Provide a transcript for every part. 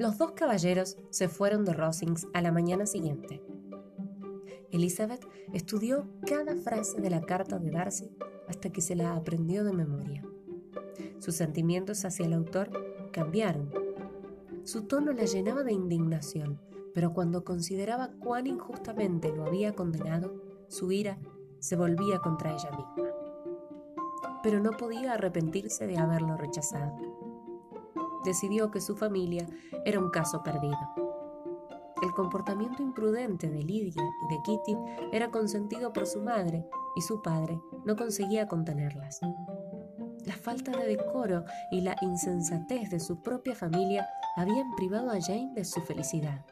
Los dos caballeros se fueron de Rosings a la mañana siguiente. Elizabeth estudió cada frase de la carta de Darcy hasta que se la aprendió de memoria. Sus sentimientos hacia el autor cambiaron. Su tono la llenaba de indignación, pero cuando consideraba cuán injustamente lo había condenado, su ira se volvía contra ella misma. Pero no podía arrepentirse de haberlo rechazado. Decidió que su familia era un caso perdido. El comportamiento imprudente de Lidia y de Kitty era consentido por su madre y su padre no conseguía contenerlas. La falta de decoro y la insensatez de su propia familia habían privado a Jane de su felicidad.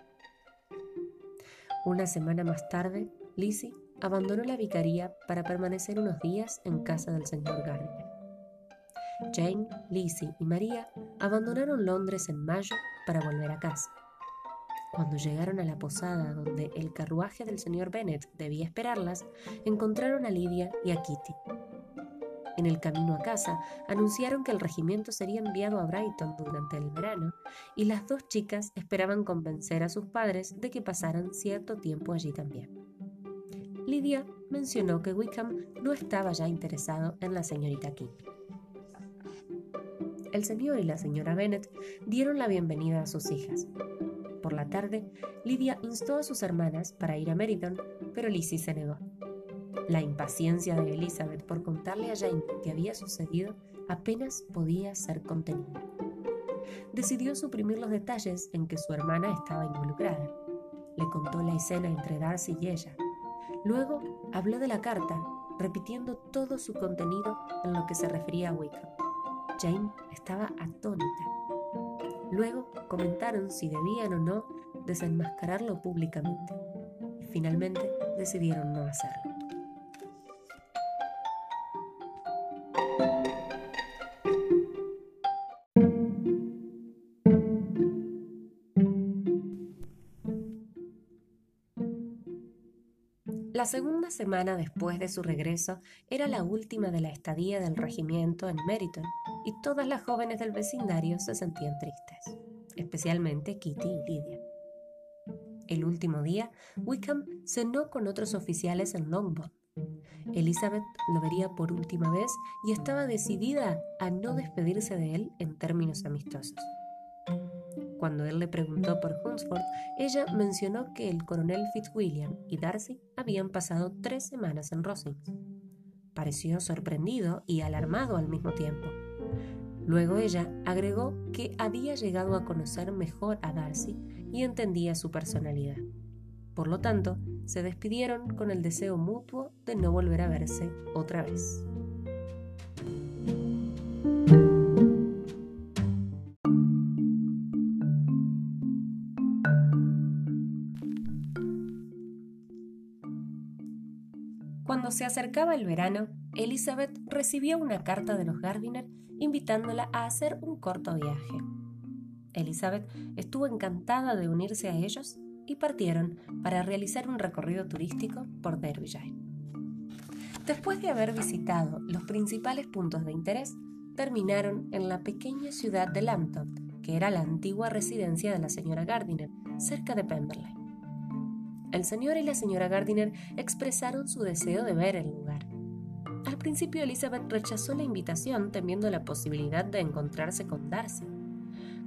Una semana más tarde, Lizzie abandonó la vicaría para permanecer unos días en casa del señor Gardner. Jane, Lizzie y María abandonaron Londres en mayo para volver a casa. Cuando llegaron a la posada donde el carruaje del señor Bennet debía esperarlas, encontraron a Lidia y a Kitty. En el camino a casa, anunciaron que el regimiento sería enviado a Brighton durante el verano y las dos chicas esperaban convencer a sus padres de que pasaran cierto tiempo allí también. Lidia mencionó que Wickham no estaba ya interesado en la señorita King. El señor y la señora Bennet dieron la bienvenida a sus hijas. Por la tarde, Lidia instó a sus hermanas para ir a Meryton, pero Lizzie se negó. La impaciencia de Elizabeth por contarle a Jane lo que había sucedido apenas podía ser contenida. Decidió suprimir los detalles en que su hermana estaba involucrada. Le contó la escena entre Darcy y ella. Luego habló de la carta, repitiendo todo su contenido en lo que se refería a Wickham. Jane estaba atónita. Luego comentaron si debían o no desenmascararlo públicamente y finalmente decidieron no hacerlo. La segunda semana después de su regreso era la última de la estadía del regimiento en Meriton y todas las jóvenes del vecindario se sentían tristes, especialmente Kitty y Lydia. El último día, Wickham cenó con otros oficiales en Longbourn. Elizabeth lo vería por última vez y estaba decidida a no despedirse de él en términos amistosos. Cuando él le preguntó por Hunsford, ella mencionó que el coronel Fitzwilliam y Darcy habían pasado tres semanas en Rosings. Pareció sorprendido y alarmado al mismo tiempo. Luego ella agregó que había llegado a conocer mejor a Darcy y entendía su personalidad. Por lo tanto, se despidieron con el deseo mutuo de no volver a verse otra vez. Cuando se acercaba el verano, Elizabeth recibió una carta de los Gardiner invitándola a hacer un corto viaje. Elizabeth estuvo encantada de unirse a ellos y partieron para realizar un recorrido turístico por Derbyshire. Después de haber visitado los principales puntos de interés, terminaron en la pequeña ciudad de Lambton, que era la antigua residencia de la señora Gardiner, cerca de Pemberley. El señor y la señora Gardiner expresaron su deseo de ver el lugar. Al principio Elizabeth rechazó la invitación temiendo la posibilidad de encontrarse con Darcy,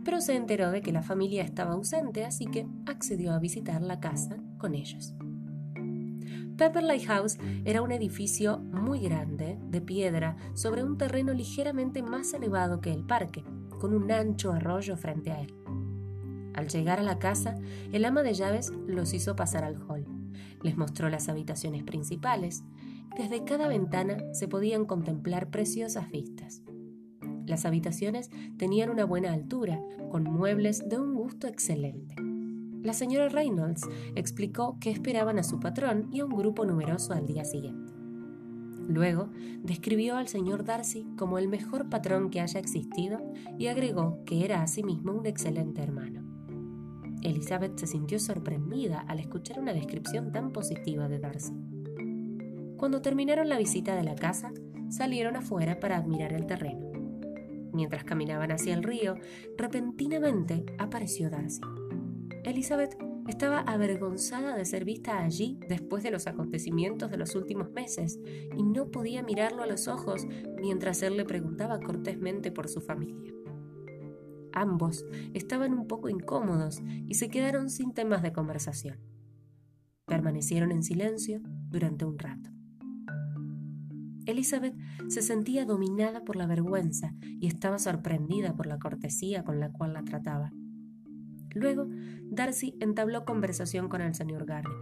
pero se enteró de que la familia estaba ausente, así que accedió a visitar la casa con ellos. Pepperley House era un edificio muy grande, de piedra, sobre un terreno ligeramente más elevado que el parque, con un ancho arroyo frente a él. Al llegar a la casa, el ama de llaves los hizo pasar al hall. Les mostró las habitaciones principales. Desde cada ventana se podían contemplar preciosas vistas. Las habitaciones tenían una buena altura, con muebles de un gusto excelente. La señora Reynolds explicó que esperaban a su patrón y a un grupo numeroso al día siguiente. Luego describió al señor Darcy como el mejor patrón que haya existido y agregó que era asimismo un excelente hermano. Elizabeth se sintió sorprendida al escuchar una descripción tan positiva de Darcy. Cuando terminaron la visita de la casa, salieron afuera para admirar el terreno. Mientras caminaban hacia el río, repentinamente apareció Darcy. Elizabeth estaba avergonzada de ser vista allí después de los acontecimientos de los últimos meses y no podía mirarlo a los ojos mientras él le preguntaba cortésmente por su familia. Ambos estaban un poco incómodos y se quedaron sin temas de conversación. Permanecieron en silencio durante un rato. Elizabeth se sentía dominada por la vergüenza y estaba sorprendida por la cortesía con la cual la trataba. Luego, Darcy entabló conversación con el señor Gardner.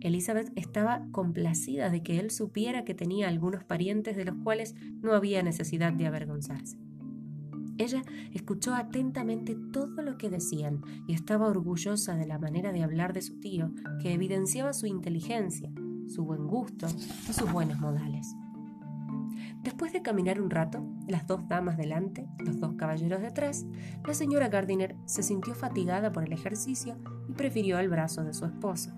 Elizabeth estaba complacida de que él supiera que tenía algunos parientes de los cuales no había necesidad de avergonzarse. Ella escuchó atentamente todo lo que decían y estaba orgullosa de la manera de hablar de su tío, que evidenciaba su inteligencia, su buen gusto y sus buenos modales. Después de caminar un rato, las dos damas delante, los dos caballeros detrás, la señora Gardiner se sintió fatigada por el ejercicio y prefirió el brazo de su esposo.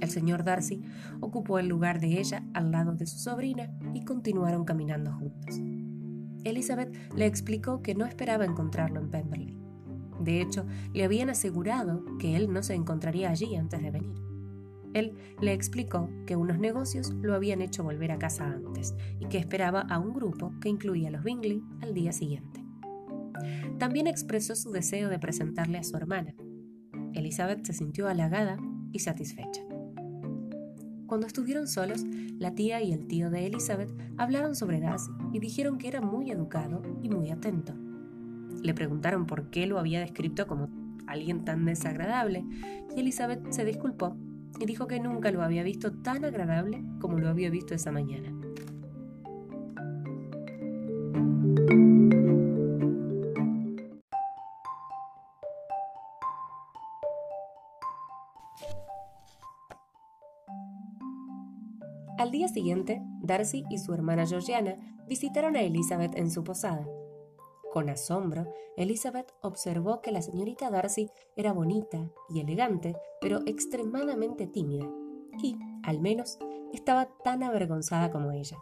El señor Darcy ocupó el lugar de ella al lado de su sobrina y continuaron caminando juntos. Elizabeth le explicó que no esperaba encontrarlo en Pemberley. De hecho, le habían asegurado que él no se encontraría allí antes de venir. Él le explicó que unos negocios lo habían hecho volver a casa antes y que esperaba a un grupo que incluía a los Bingley al día siguiente. También expresó su deseo de presentarle a su hermana. Elizabeth se sintió halagada y satisfecha. Cuando estuvieron solos, la tía y el tío de Elizabeth hablaron sobre Darcy y dijeron que era muy educado y muy atento. Le preguntaron por qué lo había descrito como alguien tan desagradable y Elizabeth se disculpó y dijo que nunca lo había visto tan agradable como lo había visto esa mañana. Siguiente, Darcy y su hermana Georgiana visitaron a Elizabeth en su posada. Con asombro, Elizabeth observó que la señorita Darcy era bonita y elegante, pero extremadamente tímida, y, al menos, estaba tan avergonzada como ella.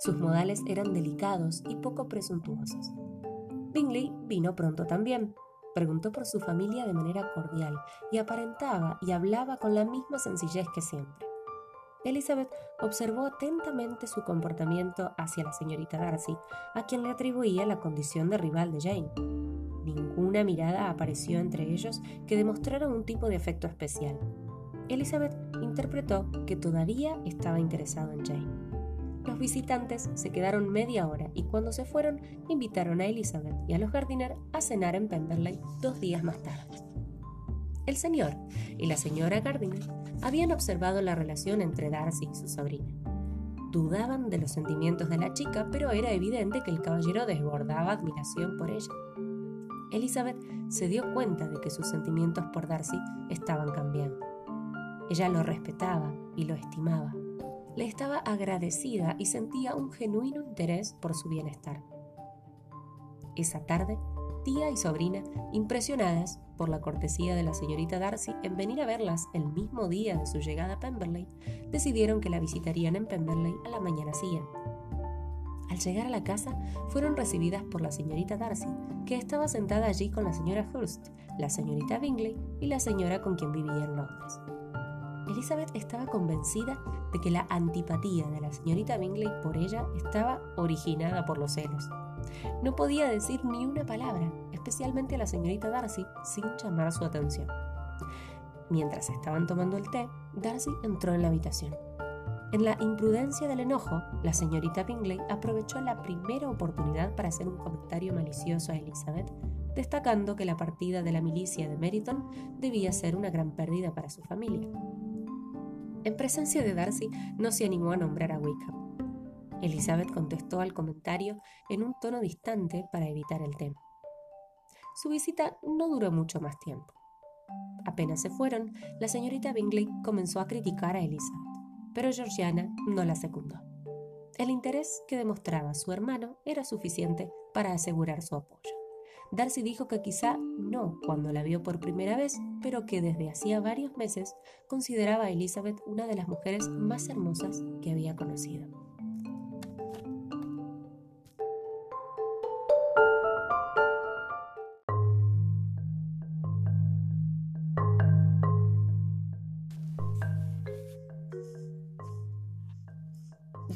Sus modales eran delicados y poco presuntuosos. Bingley vino pronto también. Preguntó por su familia de manera cordial y aparentaba y hablaba con la misma sencillez que siempre. Elizabeth observó atentamente su comportamiento hacia la señorita Darcy, a quien le atribuía la condición de rival de Jane. Ninguna mirada apareció entre ellos que demostrara un tipo de afecto especial. Elizabeth interpretó que todavía estaba interesado en Jane. Los visitantes se quedaron media hora y cuando se fueron invitaron a Elizabeth y a los Gardiner a cenar en Pemberley dos días más tarde. El señor y la señora Gardiner habían observado la relación entre Darcy y su sobrina. Dudaban de los sentimientos de la chica, pero era evidente que el caballero desbordaba admiración por ella. Elizabeth se dio cuenta de que sus sentimientos por Darcy estaban cambiando. Ella lo respetaba y lo estimaba. Le estaba agradecida y sentía un genuino interés por su bienestar. Esa tarde tía y sobrina, impresionadas por la cortesía de la señorita Darcy en venir a verlas el mismo día de su llegada a Pemberley, decidieron que la visitarían en Pemberley a la mañana siguiente. Al llegar a la casa, fueron recibidas por la señorita Darcy, que estaba sentada allí con la señora Hurst, la señorita Bingley y la señora con quien vivía en Londres. Elizabeth estaba convencida de que la antipatía de la señorita Bingley por ella estaba originada por los celos. No podía decir ni una palabra, especialmente a la señorita Darcy, sin llamar su atención. Mientras estaban tomando el té, Darcy entró en la habitación. En la imprudencia del enojo, la señorita Bingley aprovechó la primera oportunidad para hacer un comentario malicioso a Elizabeth, destacando que la partida de la milicia de Meryton debía ser una gran pérdida para su familia. En presencia de Darcy, no se animó a nombrar a Wickham. Elizabeth contestó al comentario en un tono distante para evitar el tema. Su visita no duró mucho más tiempo. Apenas se fueron, la señorita Bingley comenzó a criticar a Elizabeth, pero Georgiana no la secundó. El interés que demostraba su hermano era suficiente para asegurar su apoyo. Darcy dijo que quizá no cuando la vio por primera vez, pero que desde hacía varios meses consideraba a Elizabeth una de las mujeres más hermosas que había conocido.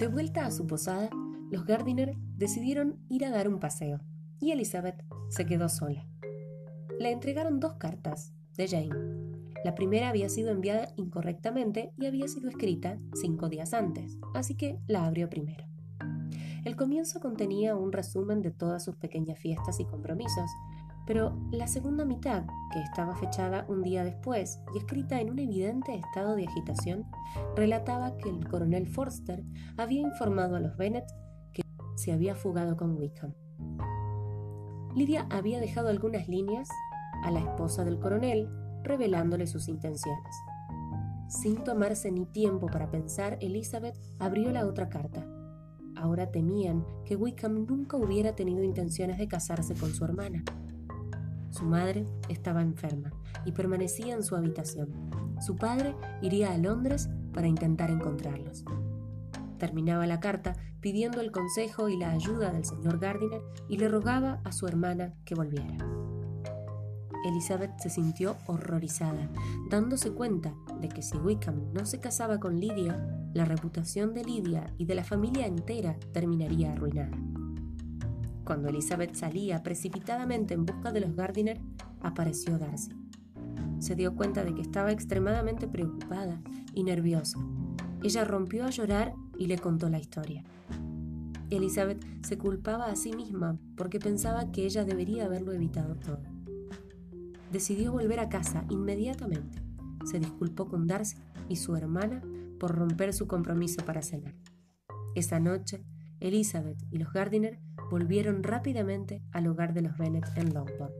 De vuelta a su posada, los Gardiner decidieron ir a dar un paseo y Elizabeth se quedó sola. Le entregaron dos cartas de Jane. La primera había sido enviada incorrectamente y había sido escrita cinco días antes, así que la abrió primero. El comienzo contenía un resumen de todas sus pequeñas fiestas y compromisos, pero la segunda mitad, que estaba fechada un día después y escrita en un evidente estado de agitación, relataba que el coronel Forster había informado a los Bennet que se había fugado con Wickham. Lidia había dejado algunas líneas a la esposa del coronel revelándole sus intenciones. Sin tomarse ni tiempo para pensar, Elizabeth abrió la otra carta. Ahora temían que Wickham nunca hubiera tenido intenciones de casarse con su hermana. Su madre estaba enferma y permanecía en su habitación. Su padre iría a Londres para intentar encontrarlos. Terminaba la carta pidiendo el consejo y la ayuda del señor Gardiner y le rogaba a su hermana que volviera. Elizabeth se sintió horrorizada, dándose cuenta de que si Wickham no se casaba con Lydia, la reputación de Lydia y de la familia entera terminaría arruinada. Cuando Elizabeth salía precipitadamente en busca de los Gardiner, apareció Darcy. Se dio cuenta de que estaba extremadamente preocupada y nerviosa. Ella rompió a llorar y le contó la historia. Elizabeth se culpaba a sí misma porque pensaba que ella debería haberlo evitado todo. Decidió volver a casa inmediatamente. Se disculpó con Darcy y su hermana por romper su compromiso para cenar. Esa noche, Elizabeth y los Gardiner volvieron rápidamente al hogar de los Bennet en Longbourn.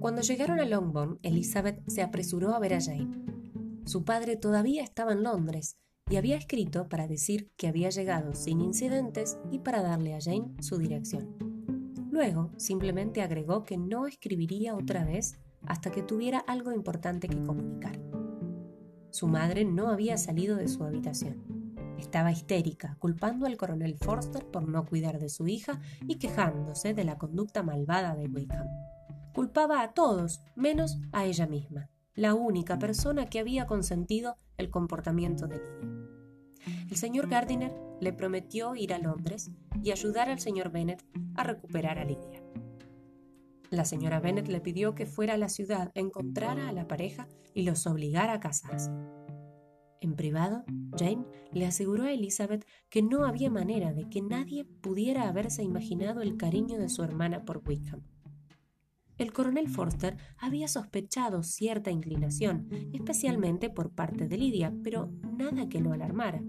Cuando llegaron a Longbourn, Elizabeth se apresuró a ver a Jane. Su padre todavía estaba en Londres y había escrito para decir que había llegado sin incidentes y para darle a Jane su dirección. Luego simplemente agregó que no escribiría otra vez hasta que tuviera algo importante que comunicar. Su madre no había salido de su habitación. Estaba histérica, culpando al coronel Forster por no cuidar de su hija y quejándose de la conducta malvada de Wickham. Culpaba a todos, menos a ella misma, la única persona que había consentido el comportamiento de Lydia. El señor Gardiner le prometió ir a Londres y ayudar al señor Bennet a recuperar a Lydia. La señora Bennet le pidió que fuera a la ciudad, encontrara a la pareja y los obligara a casarse. En privado, Jane le aseguró a Elizabeth que no había manera de que nadie pudiera haberse imaginado el cariño de su hermana por Wickham. El coronel Forster había sospechado cierta inclinación, especialmente por parte de Lydia, pero nada que lo alarmara.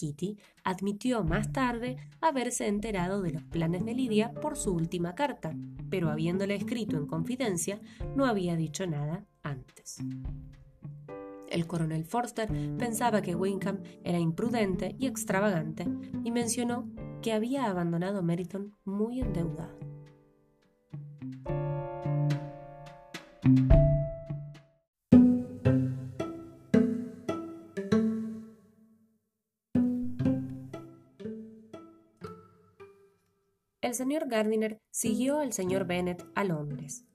Kitty admitió más tarde haberse enterado de los planes de Lydia por su última carta, pero habiéndole escrito en confidencia, no había dicho nada antes. El coronel Forster pensaba que Winkham era imprudente y extravagante y mencionó que había abandonado Meriton muy endeudado. El señor Gardiner siguió al señor Bennet a Londres.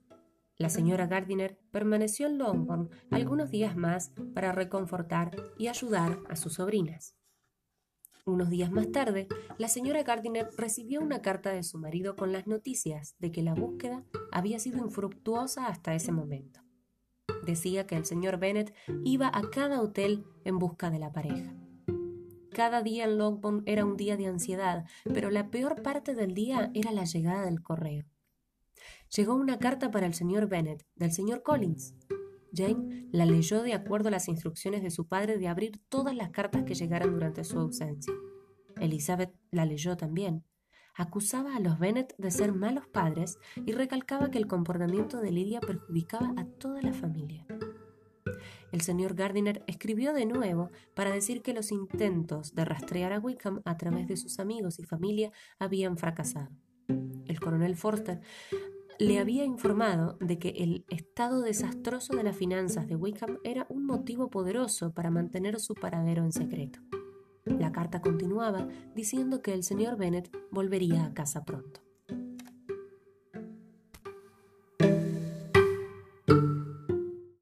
La señora Gardiner permaneció en Longbourn algunos días más para reconfortar y ayudar a sus sobrinas. Unos días más tarde, la señora Gardiner recibió una carta de su marido con las noticias de que la búsqueda había sido infructuosa hasta ese momento. Decía que el señor Bennet iba a cada hotel en busca de la pareja. Cada día en Longbourn era un día de ansiedad, pero la peor parte del día era la llegada del correo. Llegó una carta para el señor Bennet, del señor Collins. Jane la leyó de acuerdo a las instrucciones de su padre de abrir todas las cartas que llegaran durante su ausencia. Elizabeth la leyó también. Acusaba a los Bennet de ser malos padres y recalcaba que el comportamiento de Lydia perjudicaba a toda la familia. El señor Gardiner escribió de nuevo para decir que los intentos de rastrear a Wickham a través de sus amigos y familia habían fracasado. El coronel Forster le había informado de que el estado desastroso de las finanzas de Wickham era un motivo poderoso para mantener su paradero en secreto. La carta continuaba diciendo que el señor Bennet volvería a casa pronto.